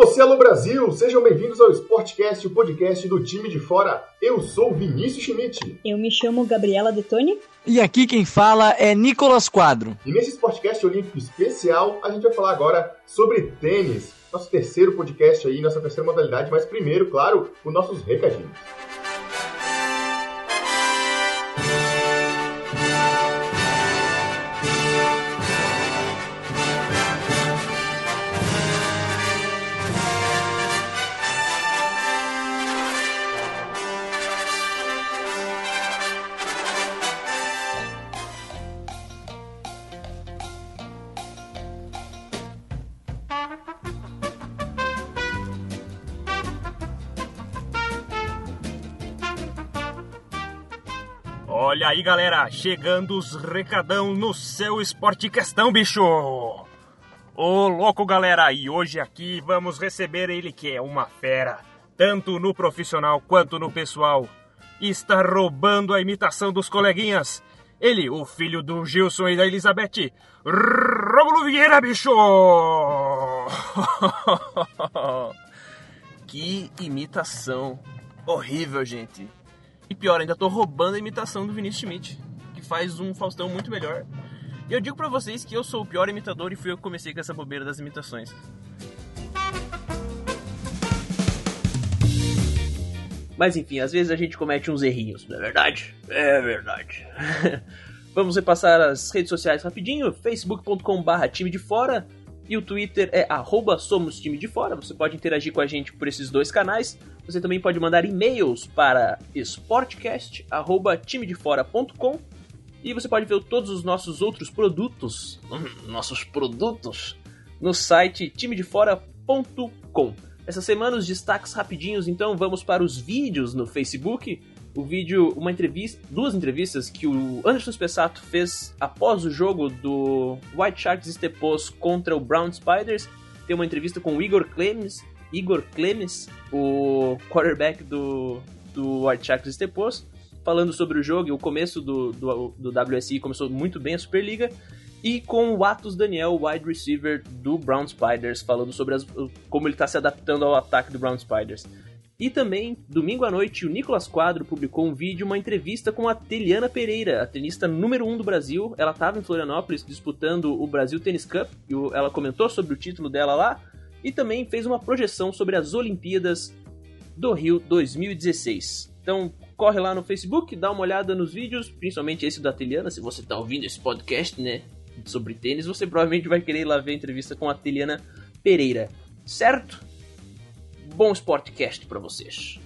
você, alô Brasil! Sejam bem-vindos ao Sportcast, o podcast do time de fora. Eu sou Vinícius Schmidt. Eu me chamo Gabriela Detoni. E aqui quem fala é Nicolas Quadro. E nesse Sportcast Olímpico especial, a gente vai falar agora sobre tênis. Nosso terceiro podcast aí, nossa terceira modalidade, mas primeiro, claro, os nossos recadinhos. Aí, galera, chegando os recadão no seu Esporte Questão, bicho! Ô louco, galera, e hoje aqui vamos receber ele que é uma fera, tanto no profissional quanto no pessoal. Está roubando a imitação dos coleguinhas. Ele, o filho do Gilson e da Elizabeth, Rômulo Vieira, bicho! que imitação horrível, gente. E pior, ainda tô roubando a imitação do Vinícius Schmidt, que faz um Faustão muito melhor. E eu digo pra vocês que eu sou o pior imitador e fui eu que comecei com essa bobeira das imitações. Mas enfim, às vezes a gente comete uns errinhos, não é verdade? É verdade. Vamos repassar as redes sociais rapidinho. facebook.com/barra time de fora e o Twitter é arroba somos time de fora. Você pode interagir com a gente por esses dois canais. Você também pode mandar e-mails para sportcast@timedefora.com e você pode ver todos os nossos outros produtos, nossos produtos, no site timedefora.com. Essa semana os destaques rapidinhos, então vamos para os vídeos no Facebook. O vídeo, uma entrevista, duas entrevistas que o Anderson Spessato fez após o jogo do White Sharks Stepos contra o Brown Spiders. Tem uma entrevista com o Igor Clemes, Igor Clemes, o quarterback do, do White Sharks Stepos, falando sobre o jogo e o começo do, do, do WSI começou muito bem a Superliga. E com o Atos Daniel, wide receiver do Brown Spiders, falando sobre as, como ele está se adaptando ao ataque do Brown Spiders. E também, domingo à noite, o Nicolas Quadro publicou um vídeo, uma entrevista com a Teliana Pereira, a tenista número 1 um do Brasil. Ela estava em Florianópolis disputando o Brasil Tennis Cup, e ela comentou sobre o título dela lá, e também fez uma projeção sobre as Olimpíadas do Rio 2016. Então, corre lá no Facebook, dá uma olhada nos vídeos, principalmente esse da Teliana, se você está ouvindo esse podcast, né, sobre tênis, você provavelmente vai querer ir lá ver a entrevista com a Teliana Pereira, certo? Bom Sportcast para vocês.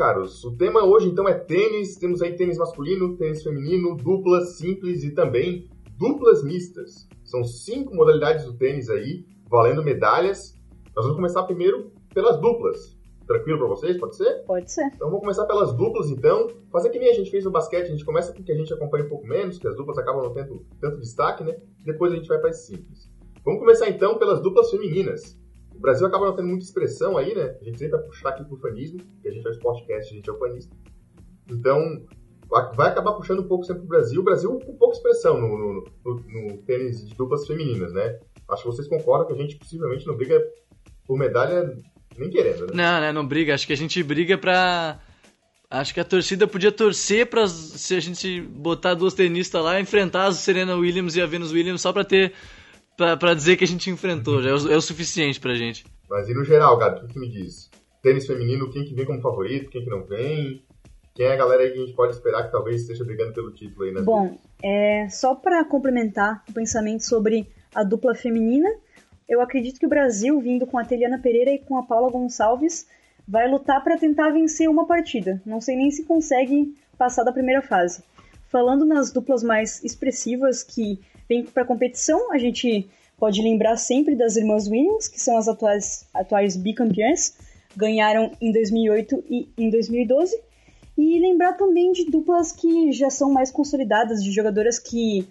Caros, o tema hoje então é tênis. Temos aí tênis masculino, tênis feminino, duplas simples e também duplas mistas. São cinco modalidades do tênis aí, valendo medalhas. Nós vamos começar primeiro pelas duplas. Tranquilo para vocês? Pode ser? Pode ser. Então vamos começar pelas duplas então. Fazer que nem a gente fez no basquete, a gente começa com o que a gente acompanha um pouco menos, que as duplas acabam não tendo tanto destaque, né? Depois a gente vai para as simples. Vamos começar então pelas duplas femininas. O Brasil acaba não tendo muita expressão aí, né? A gente vai puxar aqui pro fanismo, que a gente é o sportcast, a gente é o fanista. Então, vai acabar puxando um pouco sempre pro Brasil. O Brasil com pouca expressão no, no, no, no tênis de duplas femininas, né? Acho que vocês concordam que a gente possivelmente não briga por medalha nem querendo, né? Não, né, não briga. Acho que a gente briga pra... Acho que a torcida podia torcer pra se a gente botar duas tenistas lá, enfrentar a Serena Williams e a Venus Williams só pra ter pra, pra dizer que a gente enfrentou. Já é o, é o suficiente pra gente. Mas e no geral, Gato, o que, que me diz? Tênis feminino, quem que vem como favorito, quem que não vem? Quem é a galera aí que a gente pode esperar que talvez esteja brigando pelo título aí, né? Bom, é, só para complementar o pensamento sobre a dupla feminina, eu acredito que o Brasil, vindo com a Teliana Pereira e com a Paula Gonçalves, vai lutar para tentar vencer uma partida. Não sei nem se consegue passar da primeira fase. Falando nas duplas mais expressivas que vêm para competição, a gente pode lembrar sempre das irmãs Williams, que são as atuais, atuais bicampeãs, ganharam em 2008 e em 2012. E lembrar também de duplas que já são mais consolidadas, de jogadoras que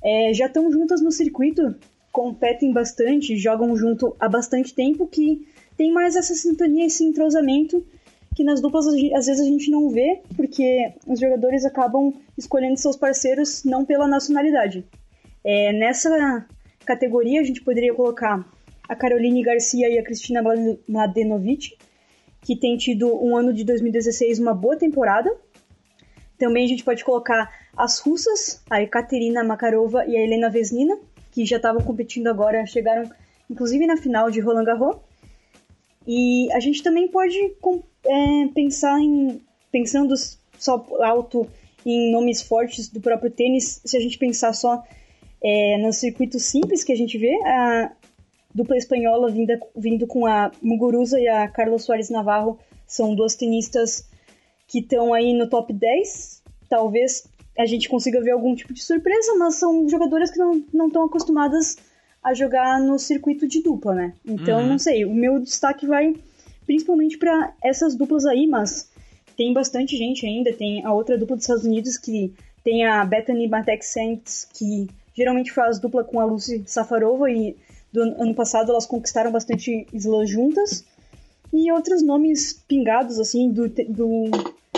é, já estão juntas no circuito, competem bastante, jogam junto há bastante tempo, que tem mais essa sintonia, esse entrosamento que nas duplas às vezes a gente não vê, porque os jogadores acabam escolhendo seus parceiros não pela nacionalidade. É, nessa categoria a gente poderia colocar a Caroline Garcia e a Cristina Mladenovic, que tem tido um ano de 2016 uma boa temporada. Também a gente pode colocar as russas, a Ekaterina Makarova e a Helena Vesnina, que já estavam competindo agora, chegaram inclusive na final de Roland Garros. E a gente também pode é, pensar em pensando só alto em nomes fortes do próprio tênis, se a gente pensar só é, no circuito simples que a gente vê, a dupla espanhola vinda, vindo com a Muguruza e a Carlos Soares Navarro são duas tenistas que estão aí no top 10. Talvez a gente consiga ver algum tipo de surpresa, mas são jogadoras que não estão acostumadas a jogar no circuito de dupla, né? Então, uhum. não sei, o meu destaque vai principalmente para essas duplas aí, mas tem bastante gente ainda. Tem a outra dupla dos Estados Unidos que tem a Bethany Matek Saints, que geralmente faz dupla com a Lucy Safarova e do ano passado elas conquistaram bastante slams juntas. E outros nomes pingados, assim, do, do,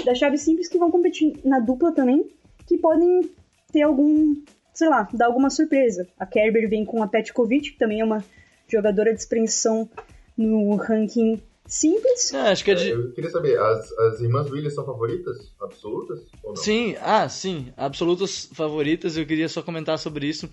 da chave simples que vão competir na dupla também, que podem ter algum, sei lá, dar alguma surpresa. A Kerber vem com a Petkovic, que também é uma jogadora de expressão no ranking simples. É, acho que é de... Eu queria saber, as, as irmãs Williams são favoritas? Absolutas? Ou não? Sim, ah, sim, absolutas favoritas. Eu queria só comentar sobre isso.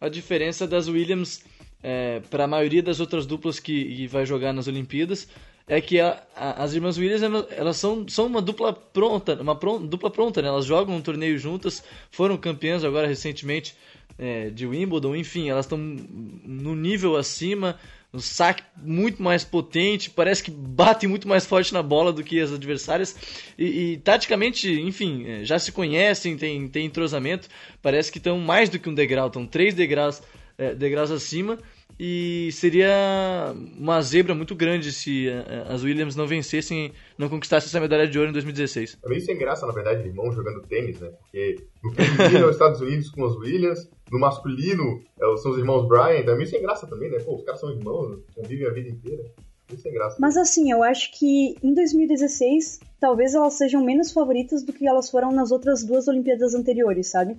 A diferença das Williams é, para a maioria das outras duplas que, que, vai jogar nas Olimpíadas é que a, a, as irmãs Williams elas são, são uma dupla pronta, uma dupla pronta, né? Elas jogam um torneio juntas, foram campeãs agora recentemente é, de Wimbledon, enfim, elas estão no nível acima, um saque muito mais potente, parece que bate muito mais forte na bola do que as adversárias. E, e taticamente, enfim, é, já se conhecem, tem, tem entrosamento, parece que estão mais do que um degrau, estão três degraus, é, degraus acima. E seria uma zebra muito grande se é, as Williams não vencessem, não conquistassem essa medalha de ouro em 2016. É meio sem graça, na verdade, irmão jogando tênis, né? Porque no é os Estados Unidos com as Williams, no masculino é são os irmãos Bryant, é meio sem graça também, né? Pô, os caras são irmãos, convivem a vida inteira. Meio sem graça. Mas assim, eu acho que em 2016, talvez elas sejam menos favoritas do que elas foram nas outras duas Olimpíadas anteriores, sabe?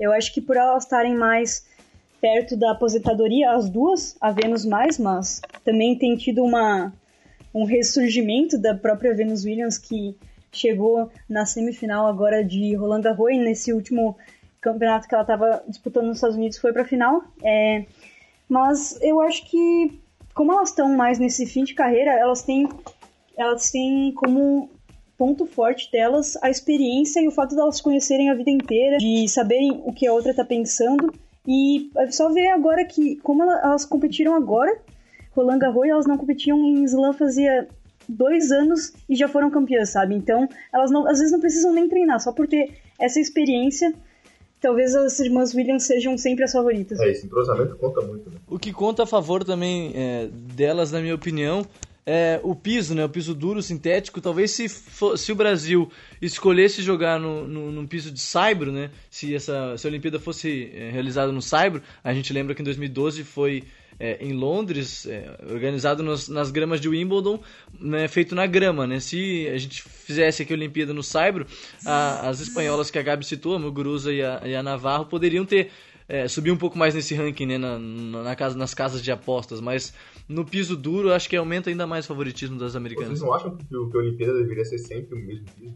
Eu acho que por elas estarem mais perto da aposentadoria, as duas, a Venus mais, mas também tem tido uma, um ressurgimento da própria Venus Williams que chegou na semifinal agora de Roland Garros nesse último campeonato que ela estava disputando nos Estados Unidos foi para a final. É, mas eu acho que, como elas estão mais nesse fim de carreira, elas têm, elas têm como ponto forte delas a experiência e o fato de elas conhecerem a vida inteira, de saberem o que a outra está pensando. E é só ver agora que, como elas competiram agora, Roland Garros, elas não competiam em slam fazia dois anos e já foram campeãs, sabe? Então, elas não, às vezes não precisam nem treinar, só por ter essa experiência talvez as irmãs Williams sejam sempre as favoritas. É, esse entrosamento conta muito, né? O que conta a favor também é, delas, na minha opinião, é o piso, né? O piso duro, sintético. Talvez se, for, se o Brasil escolhesse jogar no, no, num piso de saibro, né? Se essa se a Olimpíada fosse é, realizada no saibro, a gente lembra que em 2012 foi é, em Londres, é, organizado nos, nas gramas de Wimbledon, né, feito na grama. Né? Se a gente fizesse aqui a Olimpíada no Saibro, a, as espanholas que a Gabi citou, a Muguruza e a, e a Navarro, poderiam ter é, subir um pouco mais nesse ranking né, na, na, casa, nas casas de apostas, mas no piso duro acho que aumenta ainda mais o favoritismo das americanas. Vocês não acham que, que a Olimpíada deveria ser sempre o mesmo piso?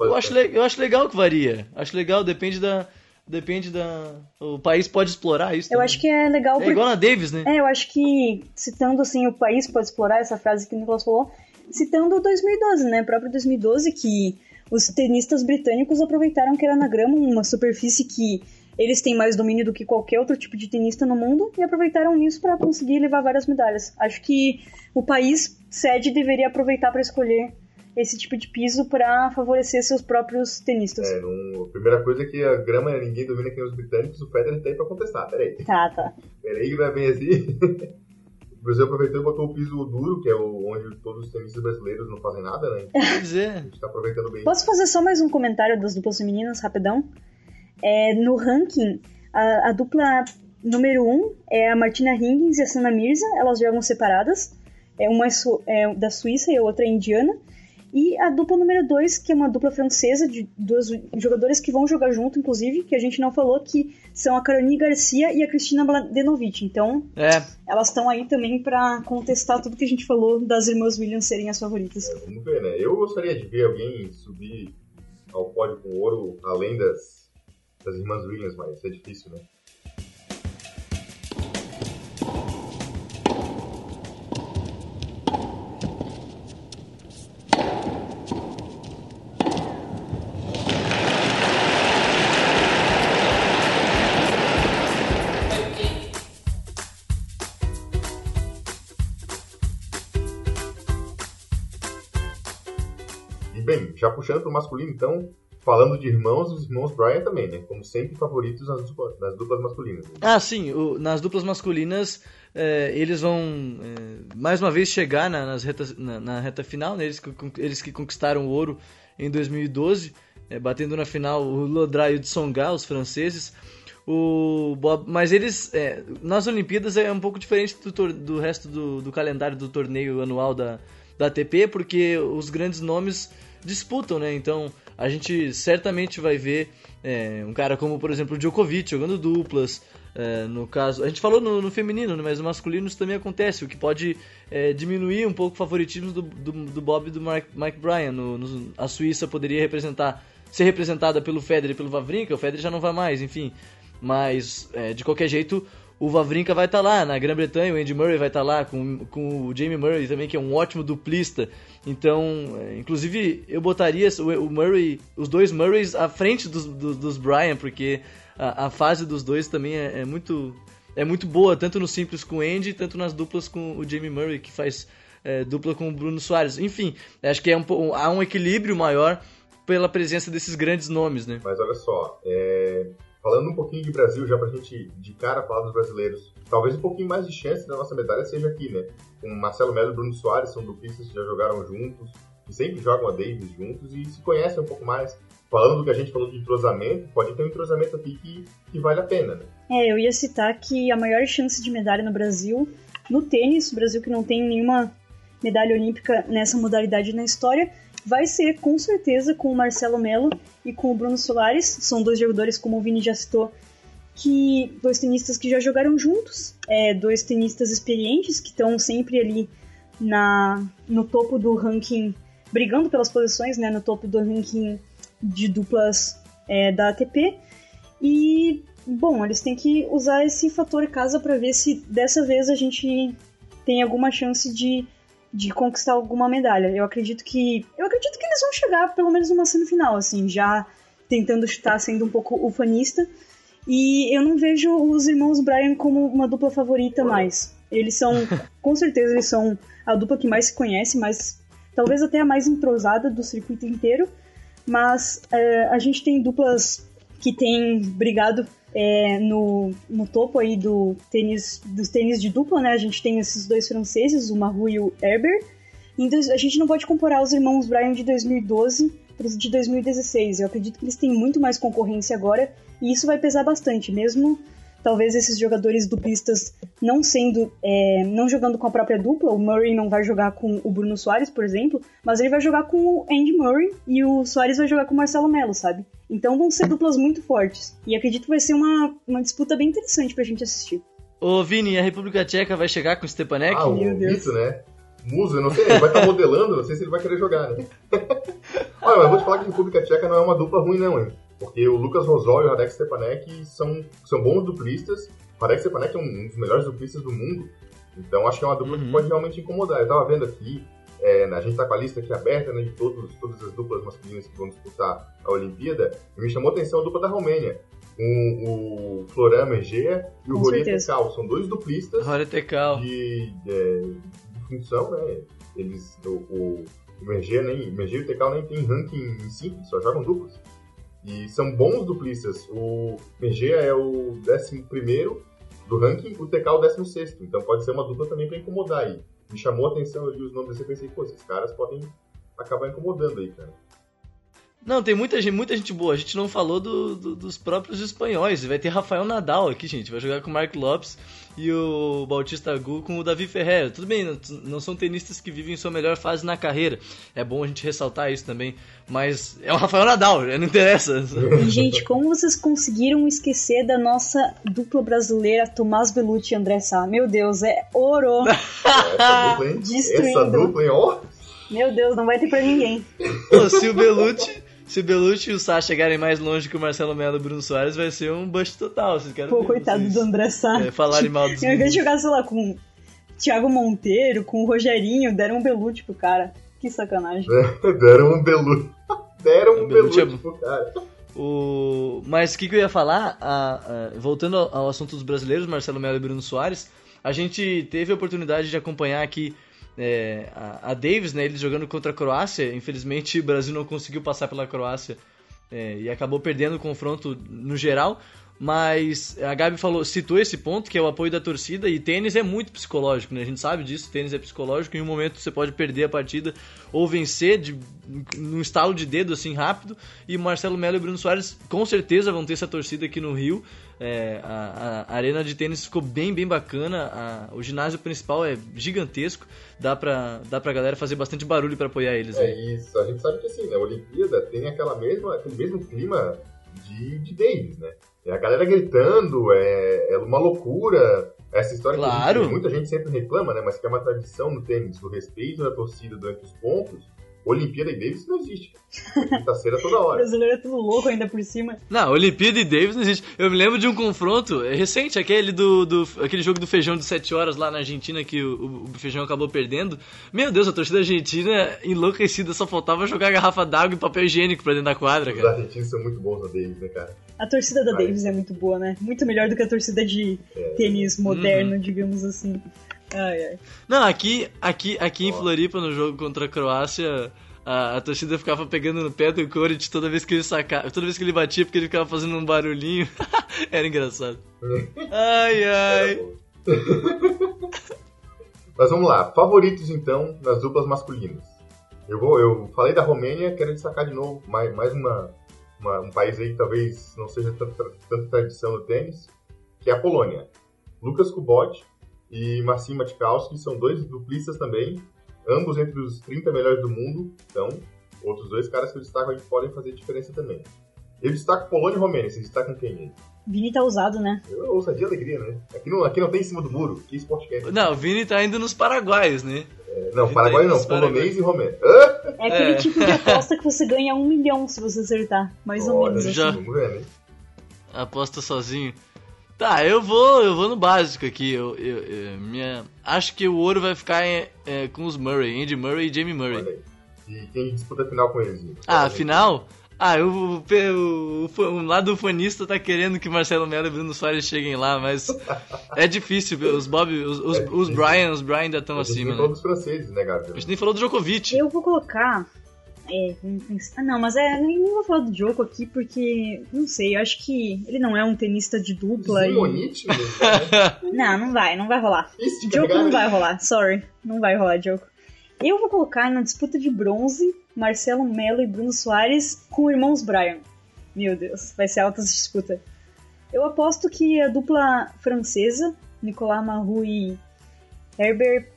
Eu acho, eu acho legal que varia. Acho legal, depende da, Depende da. O país pode explorar isso. Eu também. acho que é legal. É igual na Davis, né? É, eu acho que, citando assim, o país pode explorar essa frase que o Nicolas falou, citando 2012, né? O próprio 2012, que os tenistas britânicos aproveitaram que era na grama, uma superfície que eles têm mais domínio do que qualquer outro tipo de tenista no mundo, e aproveitaram isso para conseguir levar várias medalhas. Acho que o país sede deveria aproveitar para escolher esse tipo de piso para favorecer seus próprios tenistas. É, a primeira coisa é que a grama ninguém domina quem é os britânicos, o Federer tem para contestar, peraí. Tá, tá. Peraí que não é bem assim. O Brasil aproveitou e botou o piso duro, que é o, onde todos os tenistas brasileiros não fazem nada, né? Pois A é. gente tá aproveitando bem. Posso fazer só mais um comentário das duplas femininas, rapidão? É, no ranking, a, a dupla número 1 um é a Martina Hingis e a Sana Mirza, elas jogam separadas. É, uma é, é da Suíça e a outra é indiana. E a dupla número 2, que é uma dupla francesa de duas jogadoras que vão jogar junto, inclusive, que a gente não falou, que são a Caroline Garcia e a Cristina Mladenovic. Então, É, elas estão aí também pra contestar tudo que a gente falou das irmãs Williams serem as favoritas. Vamos ver, né? Eu gostaria de ver alguém subir ao pódio com ouro além das, das irmãs Williams, mas é difícil, né? Puxando pro masculino, então, falando de irmãos, os irmãos Bryan também, né? Como sempre, favoritos nas, dupla- nas duplas masculinas. né? Ah, sim, o- nas duplas masculinas é, eles vão é, mais uma vez chegar na, nas retas- na, na reta final, né? eles, eles que conquistaram o ouro em 2012, é, batendo na final o Lodra e o Tsonga, os franceses. O Bob- mas eles, é, nas Olimpíadas é um pouco diferente do, do resto do, do calendário do torneio anual da, da ATP, porque os grandes nomes disputam, né? Então a gente certamente vai ver é, um cara como, por exemplo, o Djokovic jogando duplas. é, no caso, a gente falou no, no feminino, né, mas no masculino isso também acontece, o que pode é, diminuir um pouco o favoritismo do, do, do Bob e do Mike, Mike Bryan. No, no- a Suíça poderia representar, ser representada pelo Federer e pelo Wawrinka, o Federer já não vai mais, enfim. Mas é, de qualquer jeito, o Wawrinka vai estar lá. Na Grã-Bretanha, o Andy Murray vai estar lá com, com o Jamie Murray também, que é um ótimo duplista. Então, é, inclusive, eu botaria o, Murray, os dois Murrays à frente dos, dos, dos porque a, a fase dos dois também é, é muito é muito boa, tanto no simples com o Andy, tanto nas duplas com o Jamie Murray, que faz é, dupla com o Bruno Soares. Enfim, acho que é um, há um equilíbrio maior pela presença desses grandes nomes, né? Mas olha só, é, falando um pouquinho de Brasil, já pra gente de cara falar dos brasileiros, talvez um pouquinho mais de chance da nossa medalha seja aqui, né? Com Marcelo Melo e Bruno Soares, são duplistas que já jogaram juntos, que sempre jogam a Davis juntos e se conhecem um pouco mais. Falando do que a gente falou de entrosamento, pode ter um entrosamento aqui que, que vale a pena, né? É, eu ia citar que a maior chance de medalha no Brasil, no tênis, o Brasil que não tem nenhuma medalha olímpica nessa modalidade na história, vai ser com certeza com o Marcelo Melo e com o Bruno Soares. São dois jogadores, como o Vini já citou, que dois tenistas que já jogaram juntos, é, dois tenistas experientes que estão sempre ali na, no topo do ranking, brigando pelas posições, né, no topo do ranking de duplas é, da ATP. E, bom, eles têm que usar esse fator casa para ver se dessa vez a gente tem alguma chance de, de conquistar alguma medalha. Eu acredito que. Eu acredito que eles vão chegar pelo menos numa semifinal, assim, já tentando chutar, sendo um pouco ufanista. E eu não vejo os irmãos Bryan como uma dupla favorita mais. Eles são, com certeza, eles são a dupla que mais se conhece, mas talvez até a mais entrosada do circuito inteiro. Mas é, a gente tem duplas que têm brigado é, no, no topo aí do tênis, dos tênis de dupla, né? A gente tem esses dois franceses, o Mahu e o Herber. Então a gente não pode comparar os irmãos Bryan de 2012 para os de 2016. Eu acredito que eles têm muito mais concorrência agora e isso vai pesar bastante, mesmo talvez esses jogadores duplistas não sendo, é, não jogando com a própria dupla, o Murray não vai jogar com o Bruno Soares, por exemplo, mas ele vai jogar com o Andy Murray e o Soares vai jogar com o Marcelo Melo, sabe? Então vão ser duplas muito fortes. E acredito que vai ser uma, uma disputa bem interessante pra gente assistir. Ô Vini, a República Tcheca vai chegar com o Stepanek? Ah, o meu Deus. Mito, né? Musa, eu não sei, ele vai estar modelando, não sei se ele vai querer jogar, né? Olha, mas eu vou te falar que a República Tcheca não é uma dupla ruim, não, hein? Porque o Lucas Rosol e o Radek Stepanek são, são bons duplistas. O Radek Stepanek é um dos melhores duplistas do mundo. Então acho que é uma dupla Uhum. que pode realmente incomodar. Eu tava vendo aqui, é, a gente tá com a lista aqui aberta, né, de todos, todas as duplas masculinas que vão disputar a Olimpíada. E me chamou a atenção a dupla da Romênia. Com o Florian Mergea e o Rory. Tekal. São dois duplistas Tekal. de, é, de função, né? Eles, o, o, o Merger, nem, o Merger e o Tekal nem tem ranking em simples, só jogam duplas. E são bons duplistas. O Merger é o 11 primeiro, do ranking, o TK é o 16. Então pode ser uma dupla também pra incomodar aí. Me chamou a atenção ali os nomes desse, eu pensei, pô, esses caras podem acabar incomodando aí, cara. Não, tem muita gente, muita gente boa. A gente não falou do, do- dos próprios espanhóis. Vai ter Rafael Nadal aqui, gente. Vai jogar com o Mark Lopes e o Bautista Agut com o Davi Ferreira. Tudo bem, não, não são tenistas que vivem sua melhor fase na carreira. É bom a gente ressaltar isso também. Mas é o Rafael Nadal, não interessa. E, gente, como vocês conseguiram esquecer da nossa dupla brasileira Tomás Belucci e André Sá? Meu Deus, é ouro! Essa dupla, hein? Destruindo. Essa dupla, hein? Ó, Meu Deus, não vai ter pra ninguém. Pô, se o Belucci, se o Belucci e o Sá chegarem mais longe que o Marcelo Melo e o Bruno Soares, vai ser um bust total. Vocês querem Pô, ver coitado vocês, do André Sá. é, falarem mal dos Ao invés de meninos. jogar, sei lá, com Thiago Monteiro, com o Rogerinho, deram um Belucci pro cara. Que sacanagem. deram um Belucci. Deram um Belucci é Belucci pro cara. O... Mas o que, que eu ia falar? A- a- voltando ao, ao assunto dos brasileiros, Marcelo Melo e Bruno Soares, a gente teve a oportunidade de acompanhar aqui é, a, a Davis, né, eles jogando contra a Croácia. Infelizmente, o Brasil não conseguiu passar pela Croácia é, e acabou perdendo o confronto no geral. Mas a Gabi falou, citou esse ponto, que é o apoio da torcida, e tênis é muito psicológico, né? A gente sabe disso, tênis é psicológico, em um momento você pode perder a partida ou vencer de, num estalo de dedo assim rápido. E Marcelo Melo e Bruno Soares com certeza vão ter essa torcida aqui no Rio. É, a, a arena de tênis ficou bem, bem bacana. A- o ginásio principal é gigantesco, dá pra, dá pra galera fazer bastante barulho pra apoiar eles. né? É isso, a gente sabe que assim, né, a Olimpíada tem aquela mesma, aquele mesmo clima de, de né? É a galera gritando, é, é uma loucura. Essa história que Claro. gente- muita gente sempre reclama, né? Mas que é uma tradição no tênis, o respeito da torcida durante os pontos. Olimpíada e Davis não existe. Quinta-feira toda O hora. brasileiro é tudo louco ainda por cima. Não, Olimpíada e Davis não existe. Eu me lembro de um confronto é recente, aquele do, do aquele jogo do feijão de 7 horas lá na Argentina que o, o- o feijão acabou perdendo. Meu Deus, a torcida argentina enlouquecida, só faltava jogar garrafa d'água e papel higiênico pra dentro da quadra, Os cara. argentinos são muito bons na Davis, né, cara? A torcida da. Davis é muito boa, né? Muito melhor do que a torcida de tênis moderno, digamos assim. Ai, ai. Não, aqui, aqui, aqui em. Floripa, no jogo contra a Croácia, a, a torcida ficava pegando no pé do Coric toda vez que ele sacava, toda vez que ele batia, porque ele ficava fazendo um barulhinho. Era engraçado. Ai, ai. Mas vamos lá, favoritos então nas duplas masculinas. Eu vou, eu falei da Romênia, quero destacar de novo mais, mais uma, uma- um país aí que talvez não seja tanta, tanta tradição no tênis, que é a Polônia. Lucas Kubot e Marcin Matkowski são dois duplistas também, ambos entre os 30 melhores do mundo, então outros dois caras que eu destaco aí que podem fazer diferença também. Eu destaco Polônia e Romênia, vocês destacam quem aí? Vini tá usado, né? Eu ousadia e alegria, né? Aqui não, aqui não tem em cima do muro, que esporte que é? Não, o Vini tá indo nos Paraguaios, né? Não, Paraguai não, Os Paraguai. polonês e romeno. É aquele É. tipo de aposta que você ganha um milhão se você acertar. Mais ou Olha, menos assim. já. Vamos ver, né? Aposta sozinho. Tá, eu vou, eu vou no básico aqui. Eu, eu- eu- minha, acho que o ouro vai ficar é, é, com os Murray, Andy Murray e Jamie Murray. E quem disputa a final com eles? Ah, afinal? Ah, o, o, o, o lado do fanista tá querendo que Marcelo Melo e Bruno Soares cheguem lá, mas é difícil. Os Bob, os, os, É os. Brian, os Brian ainda estão A gente acima, nem falou né? dos franceses, né, A Gabriel? gente nem falou do Djokovic. Eu vou colocar. É, ah, não, mas é, nem vou falar do Joko aqui porque, não sei, eu acho que ele não é um tenista de dupla. E... Simonite, né? Não, não vai, não vai rolar. Isso, Joko carregar, não vai rolar, sorry. Não vai rolar, Joko. Eu vou colocar na disputa de bronze Marcelo Melo e Bruno Soares com irmãos Bryan. Meu Deus, vai ser alta essa disputa. Eu aposto que a dupla francesa, Nicolas Mahou e Herbert,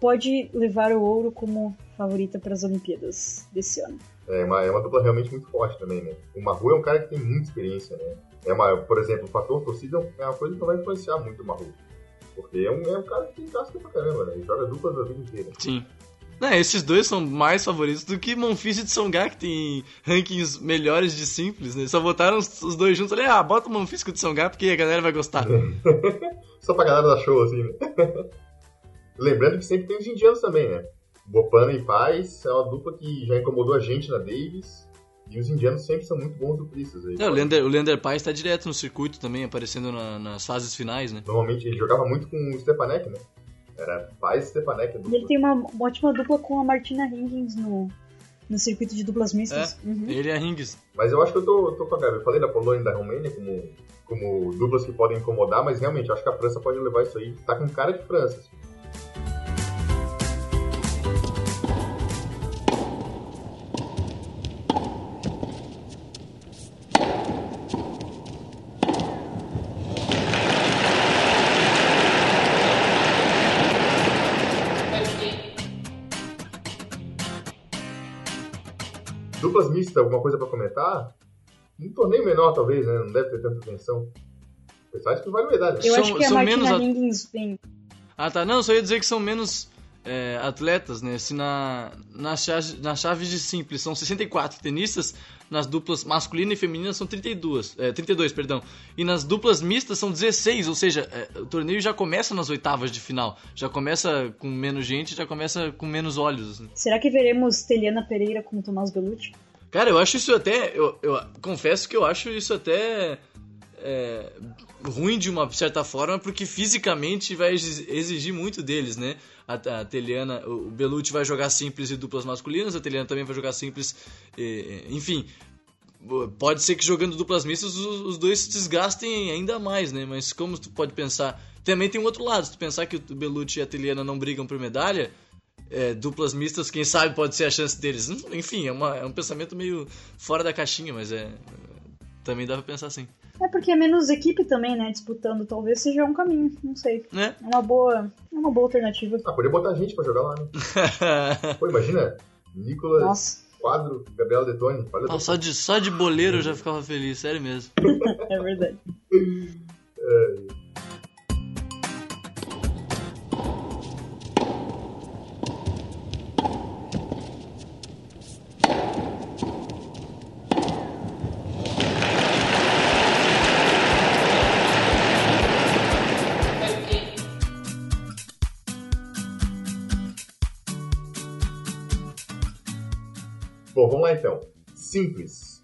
pode levar o ouro como favorita para as Olimpíadas desse ano. É uma, é uma dupla realmente muito forte também, né? O Maru é um cara que tem muita experiência, né? É uma, por exemplo, o fator torcida é uma coisa que não vai influenciar muito o Maru. Porque é um, é um cara que tem casca pra caramba, né? Ele joga duplas a vida inteira. Sim. Não, esses dois são mais favoritos do que Monfils e Tsonga, que tem rankings melhores de simples, né? Só botaram os, os dois juntos ali, ah, bota o Monfils com o Tsonga porque a galera vai gostar. Só pra galera da show, assim, né? Lembrando que sempre tem os indianos também, né? Bopana e Paz é uma dupla que já incomodou a gente na Davis. E os indianos sempre são muito bons duplistas. Aí. É, o Leander, o Leander Paes tá direto no circuito também, aparecendo na- nas fases finais, né? Normalmente ele jogava muito com o Stepanek, né? Era e a E dupla. ele tem uma, uma ótima dupla com a Martina Hingis no, no circuito de duplas mistas. É, Uhum. ele é Rings. Mas eu acho que eu tô, tô com a Gabi. Eu falei da Polônia e da Romênia como, como duplas que podem incomodar, mas realmente eu acho que a França pode levar isso aí. Tá com cara de França. assim. Duplas mistas, alguma coisa pra comentar? Um torneio menor, talvez, né? Não deve ter tanta atenção. Apesar de que vale medalha. Eu São- acho que a são Martina menos a- Hingis vem. Ah, tá. Não, só ia dizer que são menos é, atletas, né? Se na, na, chave, na chave de simples são 64 tenistas, nas duplas masculina e feminina são 32, é, 32, perdão. E nas duplas mistas são 16, ou seja, é, o torneio já começa nas oitavas de final. Já começa com menos gente, já começa com menos olhos. assim. Será que veremos Teliana Pereira com Tomás Bellucci? Cara, eu acho isso até. Eu, eu confesso que eu acho isso até. é, ruim de uma certa forma, porque fisicamente vai exi- exigir muito deles, né? A, a Teliana, o Belucci vai jogar simples e duplas masculinas, a Teliana também vai jogar simples, e- enfim. Pode ser que jogando duplas mistas os, os dois se desgastem ainda mais, né? Mas como tu pode pensar. Também tem um outro lado, se tu pensar que o Belucci e a Teliana não brigam por medalha, é, duplas mistas, quem sabe pode ser a chance deles. Enfim, é, uma- é um pensamento meio fora da caixinha, mas é. Também dá pra pensar assim. É porque é menos equipe também, né? Disputando. Talvez seja um caminho, não sei. Né? É uma boa, é uma boa alternativa. Ah, podia botar gente pra jogar lá, né? Pô, imagina. Nicolas Nossa, Quadro, Gabriel Detone. Olha Ah, só, de, só de boleiro eu já ficava feliz, sério mesmo. é verdade. Simples.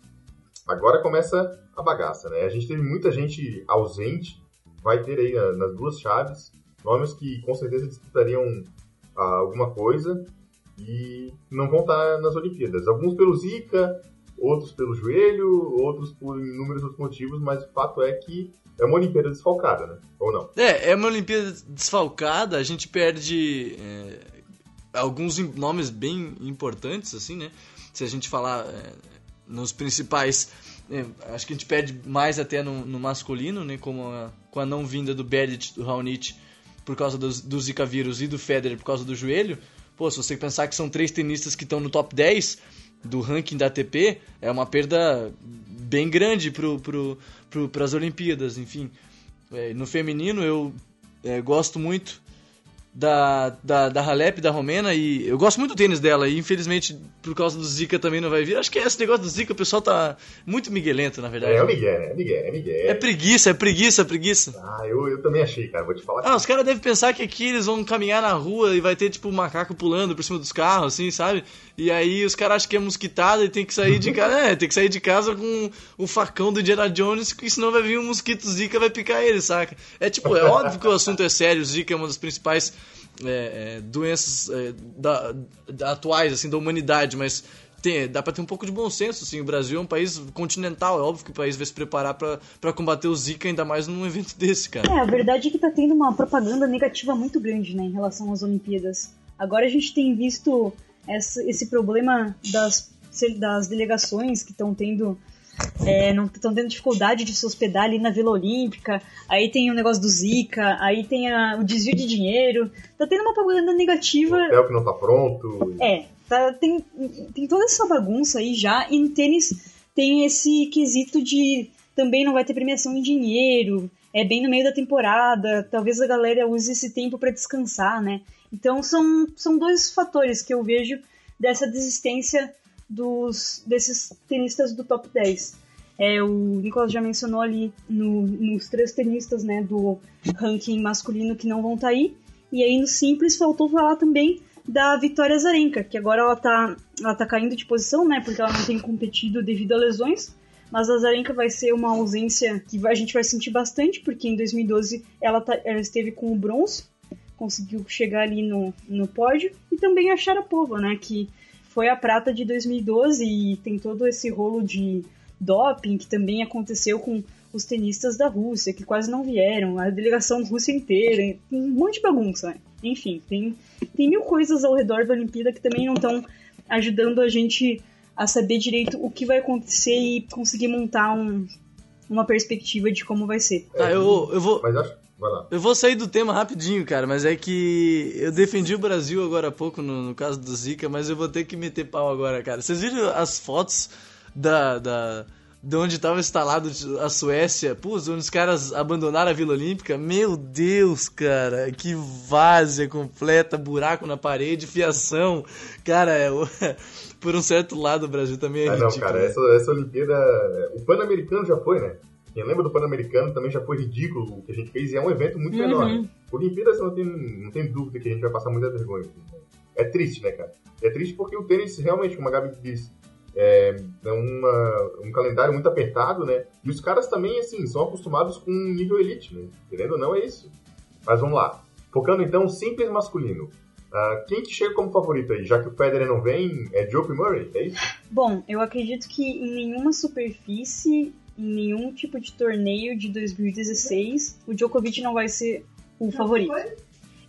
Agora começa a bagaça, né? A gente teve muita gente ausente. Vai ter aí na- nas duas chaves nomes que com certeza disputariam ah, alguma coisa e não vão estar nas Olimpíadas. Alguns pelo Zika, outros pelo joelho, outros por inúmeros outros motivos, mas o fato é que é uma Olimpíada desfalcada, né? Ou não? É, é uma Olimpíada desfalcada, a gente perde é, alguns nomes bem importantes, assim, né? Se a gente falar é, nos principais, é, acho que a gente perde mais até no, no masculino, né? Como a- com a não vinda do Berdit, do Raonic, por causa dos- do Zika vírus e do Federer por causa do joelho. Pô, se você pensar que são três tenistas que estão no top 10 do ranking da ATP, é uma perda bem grande pro, pro, pro, pras Olimpíadas, enfim. É, no feminino eu é, gosto muito da, da, da Halep, da Romena, e eu gosto muito do tênis dela, e infelizmente por causa do Zika também não vai vir. Acho que esse negócio do Zika o pessoal tá muito miguelento, na verdade. É, é o Miguel, né? É Miguel, é Miguel. É preguiça, é preguiça, é preguiça. Ah, eu, eu também achei, cara. Vou te falar. Ah, os caras devem pensar que aqui eles vão caminhar na rua e vai ter, tipo, um macaco pulando por cima dos carros, assim, sabe? E aí os caras acham que é mosquitada e tem que sair de casa. É, tem que sair de casa com o facão do Indiana Jones, que senão vai vir um mosquito Zika e vai picar ele, saca? É tipo, é óbvio que o assunto é sério, o Zika é uma das principais é, é, doenças é, da, da- atuais, assim, da humanidade, mas. Tem, dá pra ter um pouco de bom senso, assim, o Brasil é um país continental, é óbvio que o país vai se preparar pra combater o Zika, ainda mais num evento desse, cara. É, a verdade é que tá tendo uma propaganda negativa muito grande, né, em relação às Olimpíadas. Agora a gente tem visto essa- esse problema das, das delegações que estão tendo. É, não estão tendo dificuldade de se hospedar ali na Vila Olímpica, aí tem o negócio do Zika, aí tem a- o desvio de dinheiro. Tá tendo uma propaganda negativa Hotel que não tá pronto. é, tá- tem, tem toda essa bagunça aí já, e no tênis tem esse quesito de também não vai ter premiação em dinheiro, é bem no meio da temporada, talvez a galera use esse tempo para descansar, né? Então são, são dois fatores que eu vejo dessa desistência dos desses tenistas do top 10. É, o Nicolas já mencionou ali no- nos três tenistas né, do ranking masculino que não vão estar aí. E aí no simples faltou falar também da Vitória Zarenka, que agora ela tá, ela tá caindo de posição, né? Porque ela não tem competido devido a lesões. Mas a Zarenka vai ser uma ausência que a gente vai sentir bastante, porque em 2012 ela, tá- ela esteve com o bronze, conseguiu chegar ali no, no pódio. E também a Sharapova, né? Que foi a prata de 2012 e tem todo esse rolo de doping que também aconteceu com os tenistas da Rússia, que quase não vieram, a delegação da Rússia inteira, um monte de bagunça. Né? Enfim, tem, tem mil coisas ao redor da Olimpíada que também não estão ajudando a gente a saber direito o que vai acontecer e conseguir montar um, uma perspectiva de como vai ser. Tá, eu, eu vou. Mas acho. Vai lá. Eu vou sair do tema rapidinho, cara, mas é que eu defendi o Brasil agora há pouco no, no caso do Zika, mas eu vou ter que meter pau agora, cara. Vocês viram as fotos da, da, de onde estava instalado a Suécia, pô, onde os caras abandonaram a Vila Olímpica, meu Deus, cara, que várzea completa, buraco na parede, fiação, cara, é, por um certo lado o Brasil também é ah, ridículo. não, cara, essa, essa Olimpíada, o Pan-Americano já foi, né? Quem lembra do Pan-Americano também já foi ridículo o que a gente fez e é um evento muito Uhum. menor. Olimpíada você não tem, não tem dúvida que a gente vai passar muita vergonha. É triste, né, cara? É triste porque o tênis realmente, como a Gabi disse, é, é uma, um calendário muito apertado, né? E os caras também, assim, são acostumados com um nível elite, né? Querendo ou não, é isso. Mas vamos lá. Focando então, simples masculino. Ah, quem que chega como favorito aí? Já que o Federer não vem, é Djokovic Murray, é isso? Bom, eu acredito que em nenhuma superfície, em nenhum tipo de torneio de 2016, o Djokovic não vai ser o favorito.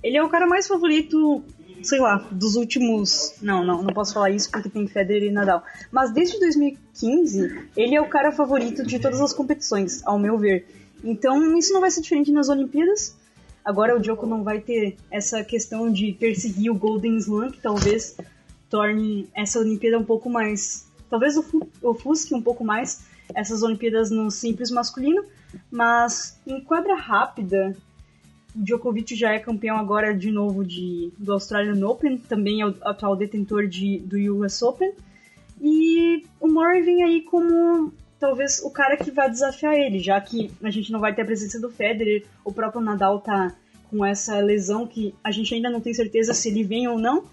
Ele é o cara mais favorito, sei lá, dos últimos. Não, não, não posso falar isso porque tem Federer e Nadal. Mas desde 2015, ele é o cara favorito de todas as competições, ao meu ver. Então isso não vai ser diferente nas Olimpíadas. Agora o Djoko não vai ter essa questão de perseguir o Golden Slam, que talvez torne essa Olimpíada um pouco mais. Talvez ofu- ofusque um pouco mais essas Olimpíadas no simples masculino, mas em quadra rápida, Djokovic já é campeão agora de novo de, do Australian Open, também é o atual detentor de, do US Open, e o Murray vem aí como talvez o cara que vai desafiar ele, já que a gente não vai ter a presença do Federer, o próprio Nadal tá com essa lesão que a gente ainda não tem certeza se ele vem ou não,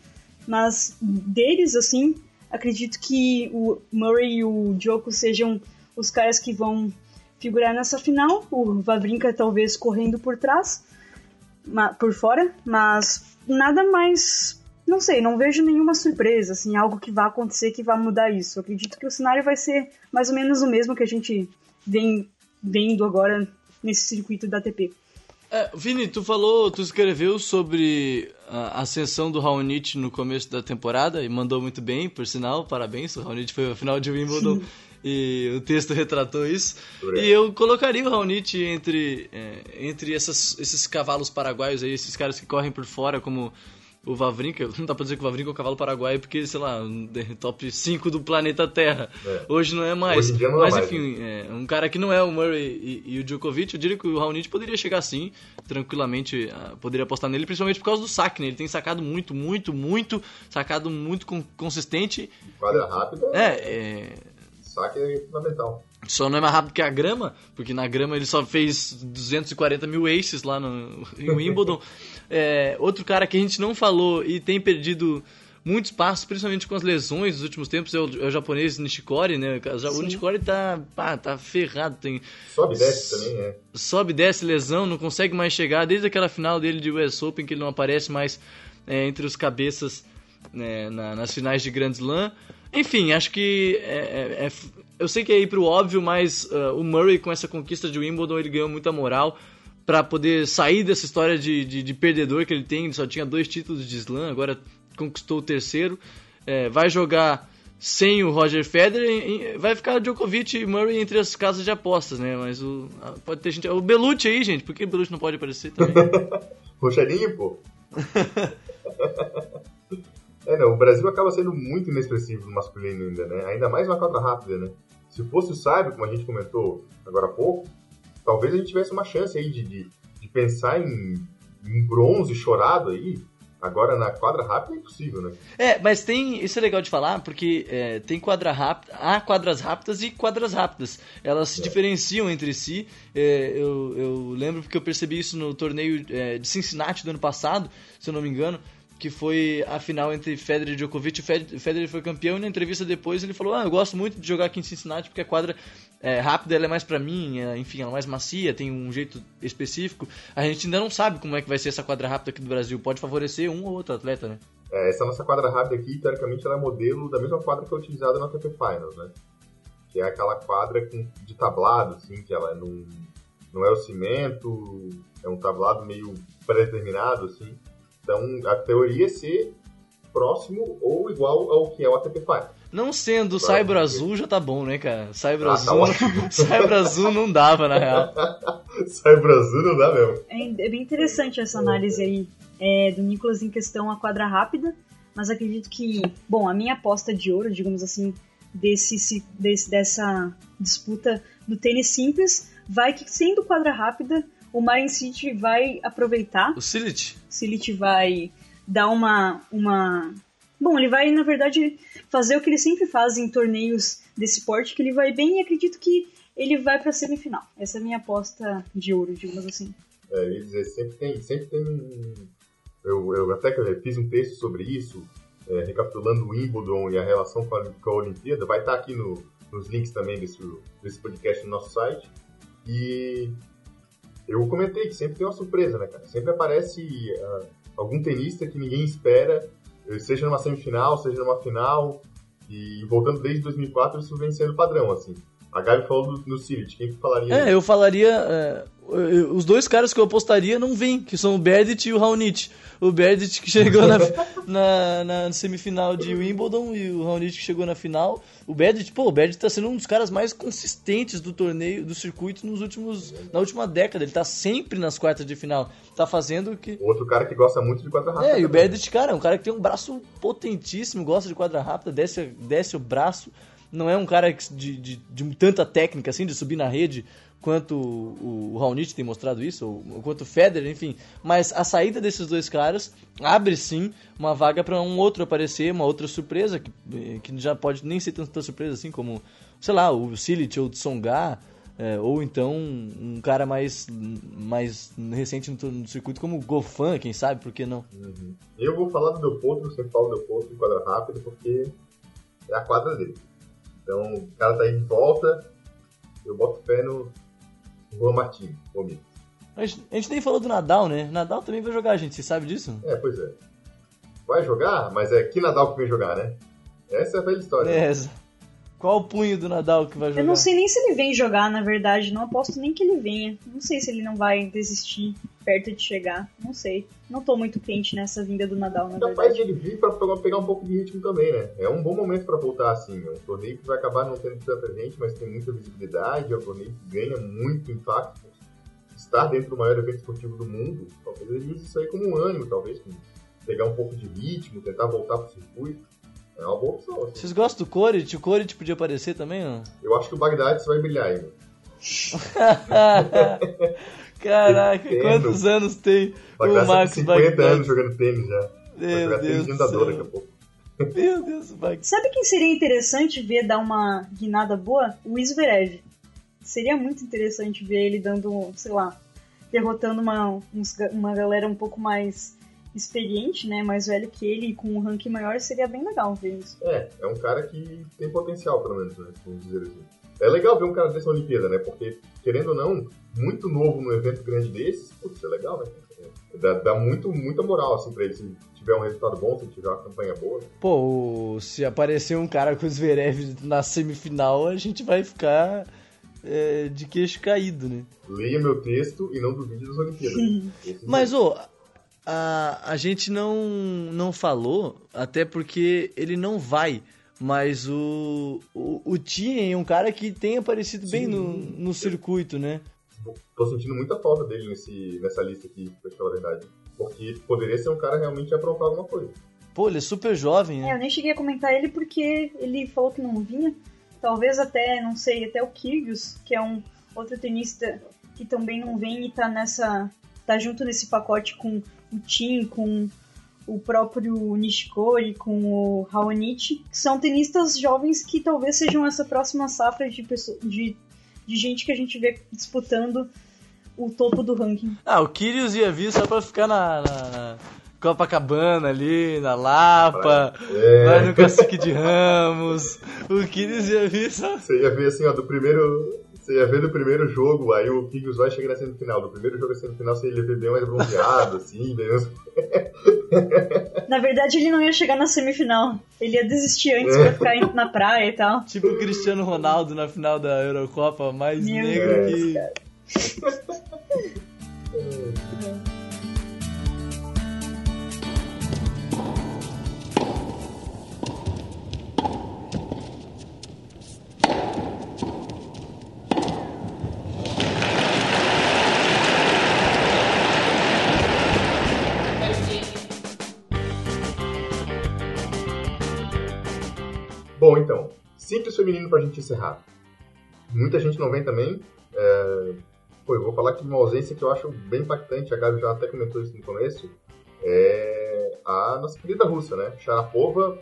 mas deles, assim, acredito que o Murray e o Djoko sejam os caras que vão figurar nessa final, o Vavrinka talvez correndo por trás, por fora, mas nada mais, não sei, não vejo nenhuma surpresa, assim, algo que vá acontecer que vá mudar isso. Eu acredito que o cenário vai ser mais ou menos o mesmo que a gente vem vendo agora nesse circuito da ATP. É, Vini, tu falou, tu escreveu sobre a ascensão do Raonic no começo da temporada e mandou muito bem, por sinal, parabéns. O Raonic foi a final de Wimbledon e o texto retratou isso. Obrigado. E eu colocaria o Raonic entre, é, entre essas, esses cavalos paraguaios aí, esses caras que correm por fora, como o Vavrinka. Não dá pra dizer que o Vavrinka é um cavalo paraguaio porque, sei lá, top 5 do planeta Terra. É. Hoje não é mais. Não é Mas mais, enfim, é, um cara que não é o Murray e, e o Djokovic, eu diria que o Raonic poderia chegar assim, tranquilamente, poderia apostar nele, principalmente por causa do saque, né? Ele tem sacado muito, muito, muito, sacado muito con- consistente. Quadra rápida, É, saque é fundamental. só não é mais rápido que a grama, porque na grama ele só fez 240 mil aces lá no, em Wimbledon. É, outro cara que a gente não falou e tem perdido muito espaço, principalmente com as lesões dos últimos tempos, é o, é o japonês Nishikori, né? O Sim. Nishikori tá, pá, tá ferrado, tem Sobe e desce também, é. sobe, desce, lesão, não consegue mais chegar. Desde aquela final dele de US Open, que ele não aparece mais é, entre os cabeças né, na- nas finais de Grand Slam. Enfim, acho que é, é- é- eu sei que é ir pro óbvio, mas ah, o Murray com essa conquista de Wimbledon ele ganhou muita moral para poder sair dessa história de, de, de perdedor que ele tem. Ele só tinha dois títulos de Slam, agora conquistou o terceiro. É, vai jogar sem o Roger Federer, vai ficar Djokovic e Murray entre as casas de apostas, né? Mas o, pode ter gente. O Belucci aí, gente, por que o Belucci não pode aparecer também? Rogerinho, pô. é, não, o Brasil acaba sendo muito inexpressivo no masculino ainda, né? Ainda mais na quadra rápida, né? Se fosse o Sábio, como a gente comentou agora há pouco, talvez a gente tivesse uma chance aí de, de, de pensar em um bronze chorado aí. Agora na quadra rápida é impossível, né? É, mas tem. Isso é legal de falar, porque é, tem quadra rápida. Há quadras rápidas e quadras rápidas. Elas se É. diferenciam entre si. É, eu, eu lembro porque eu percebi isso no torneio é, de Cincinnati do ano passado, se eu não me engano. Que foi a final entre Federer e Djokovic. O Fed- Federer foi campeão e na entrevista depois ele falou: Ah, eu gosto muito de jogar aqui em Cincinnati porque a quadra é, rápida ela é mais pra mim, é, enfim, ela é mais macia, tem um jeito específico. A gente ainda não sabe como é que vai ser essa quadra rápida aqui do Brasil. Pode favorecer um ou outro atleta, né? É, essa nossa quadra rápida aqui, teoricamente, ela é modelo da mesma quadra que é utilizada na ATP Finals, né? Que é aquela quadra com, de tablado, assim, que ela não, não é o cimento, é um tablado meio pré-determinado, assim. Então, a teoria é ser próximo ou igual ao que é o ATP Finals. Não sendo o Cyber Azul já tá bom, né, cara? Cyber Ah, tá Azul. ótimo. Cyber Azul não dava, na real. Sai Brasil não dá mesmo. É, é bem interessante essa análise aí é, do Nicolas em questão a quadra rápida, mas acredito que, bom, a minha aposta de ouro, digamos assim, desse, se- desse- dessa disputa no tênis simples, vai que sendo quadra rápida, o Marin City vai aproveitar, O Silit. o Silit vai dar uma, uma... Bom, ele vai, na verdade, fazer o que ele sempre faz em torneios desse porte, que ele vai bem e acredito que ele vai pra semifinal. Essa é a minha aposta de ouro, digamos assim. É, eu ia dizer, sempre tem, sempre tem. Eu, eu até que eu fiz um texto sobre isso, é, recapitulando o Wimbledon e a relação com a, com a Olimpíada, vai estar aqui no- nos links também desse, desse podcast no nosso site. E eu comentei que sempre tem uma surpresa, né, cara? Sempre aparece ah, algum tenista que ninguém espera, eh, seja numa semifinal, seja numa final, e voltando desde 2004, isso vem sendo padrão, assim. A Gabi falou do, no Silit, quem que falaria? É, eu falaria. é, os dois caras que eu apostaria não vêm, que são o Berdit e o Raonic. O Berdit que chegou na, na, na semifinal de Wimbledon e o Raonic que chegou na final. O Berdit, pô, o Berdit tá sendo um dos caras mais consistentes do torneio, do circuito nos últimos, na última década. Ele tá sempre nas quartas de final. Tá fazendo o que. Outro cara que gosta muito de quadra rápida. É, e o. Berdit, cara, é um cara que tem um braço potentíssimo, gosta de quadra rápida, desce, desce o braço. Não é um cara de, de, de tanta técnica, assim, de subir na rede, quanto o, o Raonic tem mostrado isso, ou, quanto o Federer, enfim. Mas a saída desses dois caras abre, sim, uma vaga para um outro aparecer, uma outra surpresa, que, eh, que já pode nem ser tanta surpresa assim, como, sei lá, o Silit ou o Tsonga, é, ou então um cara mais, mais recente no, no circuito como o Gofan, quem sabe, por que não? Uhum. Eu vou falar do Del Potro, eu sempre falo do Del Potro em quadra rápida, porque é a quadra dele. Então, o cara tá aí de volta, eu boto fé no Juan Martins, comigo. A gente, a gente nem falou do Nadal, né? Nadal também vai jogar, gente, você sabe disso? É, pois é. Vai jogar, mas é que Nadal que vem jogar, né? Essa é a velha história. É, qual o punho do Nadal que vai jogar? Eu não sei nem se ele vem jogar, na verdade. Não aposto nem que ele venha. Não sei se ele não vai desistir perto de chegar. Não sei. Não tô muito crente nessa vinda do Nadal, na Capaz de verdade. ele vir pra pegar, um pouco de ritmo também, né? É um bom momento pra voltar assim. É um torneio que vai acabar não tendo tanta gente, mas tem muita visibilidade. É um torneio que ganha muito impacto. Estar dentro do maior evento esportivo do mundo, talvez ele use isso aí como um ânimo, talvez, pegar um pouco de ritmo, tentar voltar pro circuito. É uma boa opção. assim. Vocês gostam do Corit? O Corit podia aparecer também, ó. Eu acho que o Bagdad vai brilhar ainda. Caraca, Entendo. quantos anos tem O o Bagdad com Max 50 Bagdad? anos jogando tênis já. Vai Meu jogar tênis Deus de do andador daqui a céu. pouco. Meu Deus, Bagdad. Sabe quem seria interessante ver dar uma guinada boa? O Zverev. Seria muito interessante ver ele dando, sei lá, derrotando uma, uma galera um pouco mais experiente, né? Mais velho que ele e com um ranking maior. Seria bem legal ver isso. É, é um cara que tem potencial, pelo menos, né? Vamos dizer assim. É legal ver um cara desse na Olimpíada, né? Porque, querendo ou não, muito novo num evento grande desses, putz, é legal, né? É, Dá, dá muito, muita moral, assim, pra ele. Se tiver um resultado bom, se tiver uma campanha boa. Pô, o- se aparecer um cara com o Zverev na semifinal, a gente vai ficar é, de queixo caído, né? Leia meu texto e não duvide das Olimpíadas. Esse Mas, ô, a, a gente não, não falou, até porque ele não vai. Mas o, o, o Tien é um cara que tem aparecido bem Sim. no, no circuito, né? Tô sentindo muita falta dele nesse, nessa lista aqui, pra te falar a verdade. Porque poderia ser um cara realmente aprontar alguma coisa. Pô, ele é super jovem, É, né? eu nem cheguei a comentar ele porque ele falou que não vinha. Talvez até, não sei, até o Kyrgios, que é um outro tenista que também não vem e tá nessa. tá junto nesse pacote com o Tim, com o próprio Nishikori, com o Raonic, que são tenistas jovens que talvez sejam essa próxima safra de, pessoa, de, de gente que a gente vê disputando o topo do ranking. Ah, o Kyrgios ia vir só pra ficar na, na Copacabana ali, na Lapa, É, vai no Cacique de Ramos. O Kyrgios ia vir só... Você ia ver assim, ó, do primeiro, Você ia ver do primeiro jogo, aí o Kyrgios vai chegar na semifinal. Do primeiro jogo à semifinal, você ia ver bem mais bronzeado, assim, bem... Na verdade, ele não ia chegar na semifinal. Ele ia desistir antes pra ficar na praia e tal. Tipo o Cristiano Ronaldo na final da Eurocopa, mais Meu negro Deus, que... cara. Bom, então, simples feminino pra gente encerrar. Muita gente não vem também. É... Pô, eu vou falar aqui de uma ausência que eu acho bem impactante, a Gabi já até comentou isso no começo. É a nossa querida russa, né? Sharapova.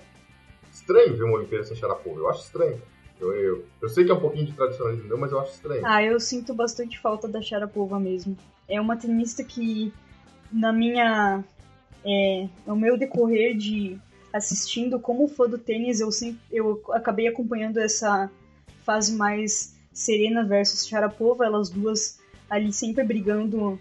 Estranho ver uma Olimpíada sem Sharapova, eu acho estranho. Eu, eu, eu sei que é um pouquinho de tradicionalismo meu, mas eu acho estranho. Ah, eu sinto bastante falta da Sharapova mesmo. É uma tenista que, na minha. É, no meu decorrer de assistindo como fã do tênis, eu, sempre, eu acabei acompanhando essa fase mais Serena versus Sharapova, elas duas ali sempre brigando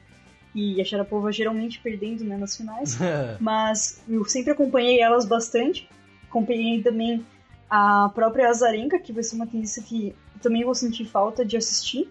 e a Sharapova geralmente perdendo né, nas finais. Mas eu sempre acompanhei elas bastante. Acompanhei também a própria Azarenka, que vai ser uma tenista que também vou sentir falta de assistir.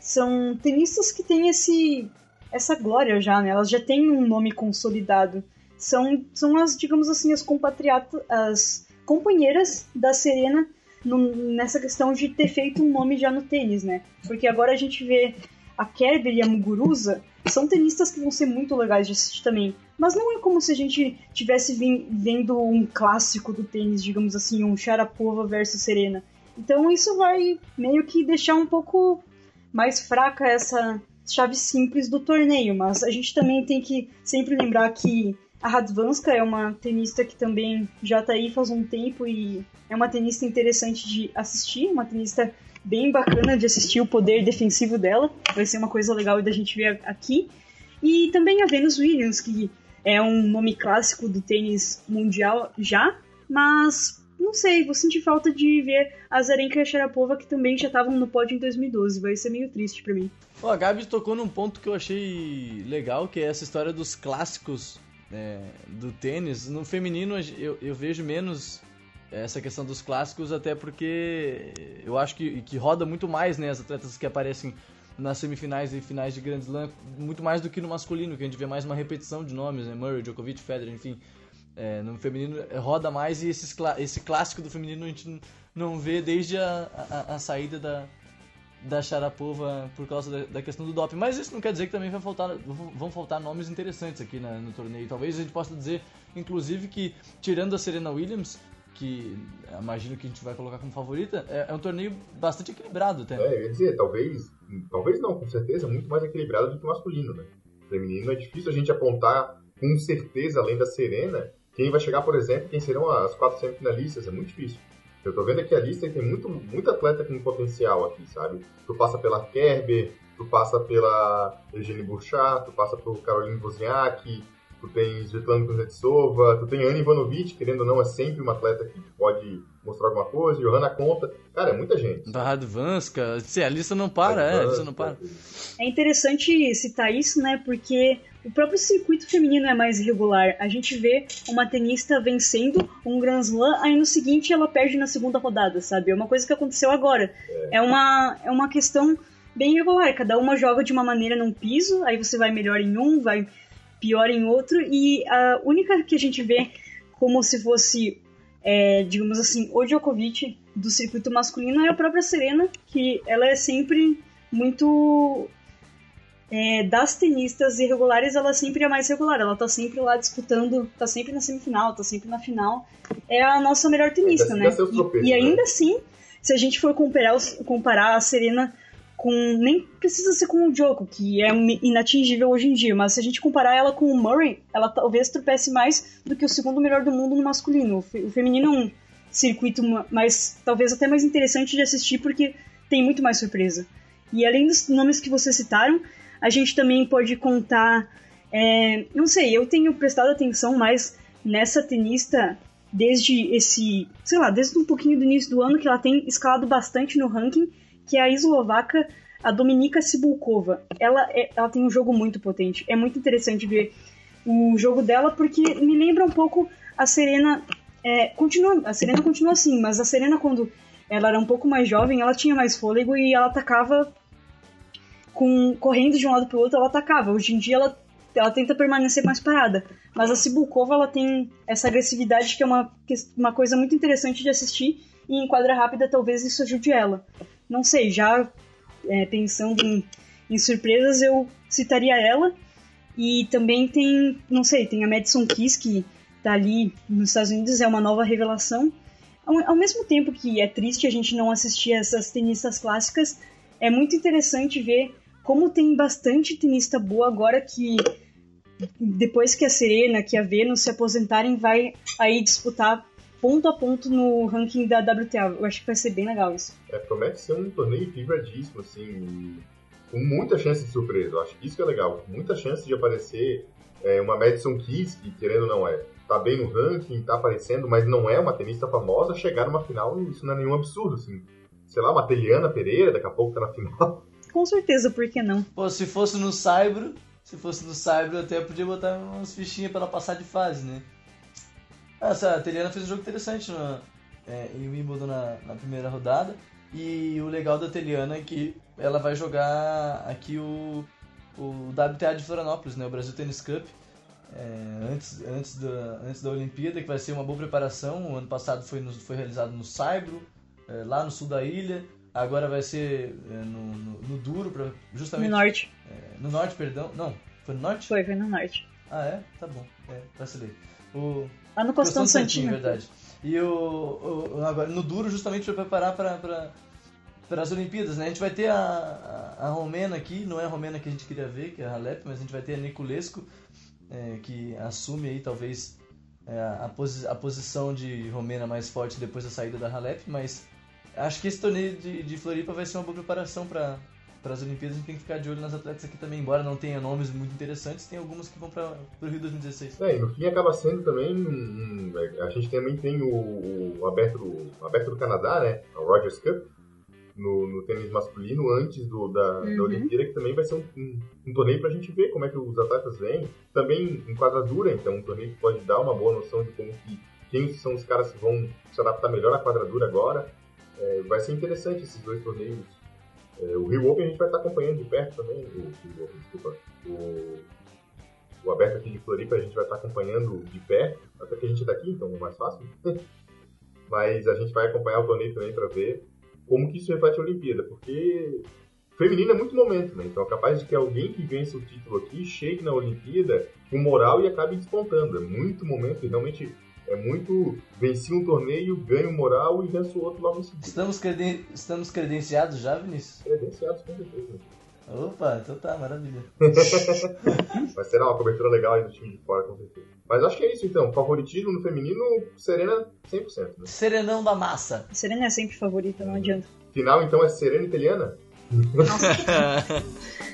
São tenistas que têm esse, essa glória já, né? Elas já têm um nome consolidado. São, são as, digamos assim, as compatriotas, as companheiras da Serena no, nessa questão de ter feito um nome já no tênis, né? Porque agora a gente vê a Kerber e a Muguruza são tenistas que vão ser muito legais de assistir também. Mas não é como se a gente tivesse vendo um clássico do tênis, digamos assim, um Sharapova versus Serena. Então isso vai meio que deixar um pouco mais fraca essa chave simples do torneio. Mas a gente também tem que sempre lembrar que a Radvanska é uma tenista que também já tá aí faz um tempo e é uma tenista interessante de assistir, uma tenista bem bacana de assistir o poder defensivo dela. Vai ser uma coisa legal da gente ver aqui. E também a Venus Williams, que é um nome clássico do tênis mundial já, mas não sei, vou sentir falta de ver a Zarenka e a Sharapova que também já estavam no pódio em 2012. Vai ser meio triste para mim. Pô, a Gabi tocou num ponto que eu achei legal, que é essa história dos clássicos é, do tênis. No feminino eu, eu vejo menos essa questão dos clássicos, até porque eu acho que, que roda muito mais, né, as atletas que aparecem nas semifinais e finais de Grand Slam, muito mais do que no masculino, que a gente vê mais uma repetição de nomes, né, Murray, Djokovic, Federer, enfim. É, no feminino roda mais e esses, esse clássico do feminino a gente não vê desde a, a, a saída da, da Sharapova por causa da, da, questão do doping. Mas isso não quer dizer que também vai faltar, vão faltar nomes interessantes aqui na, no torneio. Talvez a gente possa dizer, inclusive, que tirando a Serena Williams, que imagino que a gente vai colocar como favorita, é, é um torneio bastante equilibrado até. É, ia dizer, talvez, talvez não, com certeza, muito mais equilibrado do que o masculino, né? Feminino é difícil a gente apontar com certeza, além da Serena, quem vai chegar, por exemplo, quem serão as quatro semifinalistas, é muito difícil. Eu tô vendo aqui a lista e tem muito, muito atleta com potencial aqui, sabe? Tu passa pela Kerber, tu passa pela Eugênie Bouchard, tu passa por Caroline Wozniak, tu tem Svetlana Kuznetsova, tu tem Ana Ivanovic, querendo ou não, é sempre uma atleta que pode mostrar alguma coisa, Johanna Conta, cara, é muita gente. Radvanska, a lista não para, é, a lista não para. É interessante citar isso, né, porque o próprio circuito feminino é mais irregular. A gente vê uma tenista vencendo um Grand Slam, aí no seguinte ela perde na segunda rodada, sabe? É uma coisa que aconteceu agora. É, uma, é uma questão bem irregular. Cada uma joga de uma maneira num piso, aí você vai melhor em um, vai pior em outro, e a única que a gente vê como se fosse, é, digamos assim, o Djokovic do circuito masculino é a própria Serena, que ela é sempre muito. É, das tenistas irregulares, ela sempre é mais regular, ela tá sempre lá disputando, tá sempre na semifinal, tá sempre na final. É a nossa melhor tenista, né? E, e, ainda né? assim, se a gente for comparar, comparar a Serena com. Nem precisa ser com o Joko, que é inatingível hoje em dia, mas se a gente comparar ela com o Murray, ela talvez tropece mais do que o segundo melhor do mundo no masculino. O feminino é um circuito mais. talvez até mais interessante de assistir, porque tem muito mais surpresa. E além dos nomes que vocês citaram, a gente também pode contar. É, não sei, eu tenho prestado atenção mais nessa tenista desde esse, sei lá, desde um pouquinho do início do ano que ela tem escalado bastante no ranking que é a eslovaca, a Dominika Sibulkova. Ela, é, ela tem um jogo muito potente. É muito interessante ver o jogo dela, porque me lembra um pouco a Serena. É, continua, a Serena continua assim, mas a Serena, quando ela era um pouco mais jovem, ela tinha mais fôlego e ela atacava com correndo de um lado para o outro, ela atacava. Hoje em dia ela, ela tenta permanecer mais parada. Mas a Sibulkova ela tem essa agressividade que é uma, uma coisa muito interessante de assistir e em quadra rápida talvez isso ajude ela. Não sei, já é, pensando em, em surpresas, eu citaria ela. E também tem, não sei, tem a Madison Keys, que tá ali nos Estados Unidos, é uma nova revelação. Ao, ao mesmo tempo que é triste a gente não assistir essas tenistas clássicas, é muito interessante ver como tem bastante tenista boa agora que depois que a Serena, que a Venus se aposentarem, vai aí disputar ponto a ponto no ranking da WTA. Eu acho que vai ser bem legal isso. É, promete ser um torneio vibradíssimo, assim, com muita chance de surpresa. Eu acho que isso que é legal. Muita chance de aparecer é, uma Madison Keys, que querendo ou não é, tá bem no ranking, tá aparecendo, mas não é uma tenista famosa, chegar numa final, isso não é nenhum absurdo, assim. Sei lá, uma Teliana Pereira, daqui a pouco tá na final. Com certeza, por que não? Pô, se fosse no Saibro, se fosse no Saibro, eu até podia botar umas fichinhas pra ela passar de fase, né? Essa, a Teliana fez um jogo interessante no, é, em Wimbledon na, na, primeira rodada. E o legal da Teliana é que ela vai jogar aqui o, o WTA de Florianópolis, né? O Brasil Tennis Cup. É, antes, antes, da, antes da Olimpíada, que vai ser uma boa preparação. O ano passado foi, no, foi realizado no Saibro, é, lá no sul da ilha. Agora vai ser é, no, no, no, Duro, pra, justamente. No norte. É, no norte, perdão. Não, foi no norte? Foi, foi no norte. Ah, é? Tá bom. É, vacilei. O, Lá no Costão Santinho. verdade. E o, o, agora, no Duro, justamente para preparar para para as Olimpíadas, né? A gente vai ter a, a, a, Romena aqui, não é a Romena que a gente queria ver, que é a Halep, mas a gente vai ter a Niculesco, é, que assume aí talvez é, a, posi a posição de Romena mais forte depois da saída da Halep, mas acho que esse torneio de, de Floripa vai ser uma boa preparação para para as Olimpíadas a gente tem que ficar de olho nas atletas aqui também, embora não tenha nomes muito interessantes, tem algumas que vão para o Rio 2016. É, e no fim acaba sendo também. a gente também tem o, o, aberto, o aberto do Canadá, né? O Rogers Cup, no, no tênis masculino, antes do, da, uhum. da Olimpíada, que também vai ser um, um, um torneio para a gente ver como é que os atletas vêm. Também em quadradura, então, um torneio que pode dar uma boa noção de como que, quem são os caras que vão se adaptar melhor à quadradura agora. É, vai ser interessante esses dois torneios é, o Rio Open a gente vai estar acompanhando de perto também. O, desculpa, o, o aberto aqui de Floripa a gente vai estar acompanhando de perto, até que a gente é daqui, então é mais fácil. Mas a gente vai acompanhar o torneio também para ver como que isso reflete a Olimpíada, porque feminino é muito momento, né? Então é capaz de que alguém que vença o título aqui chegue na Olimpíada com moral e acabe despontando. É muito momento e realmente é muito. Venci um torneio, ganho moral e venço outro logo em seguida. Estamos, creden... Estamos credenciados já, Vinícius? Credenciados, com certeza. Opa, então tá, maravilha. Vai ser uma cobertura legal aí do time de fora, com certeza. Mas acho que é isso então. Favoritismo no feminino, Serena 100%. Né? Serenão da massa. Serena é sempre favorita, não adianta. Final então é Serena italiana? Nossa.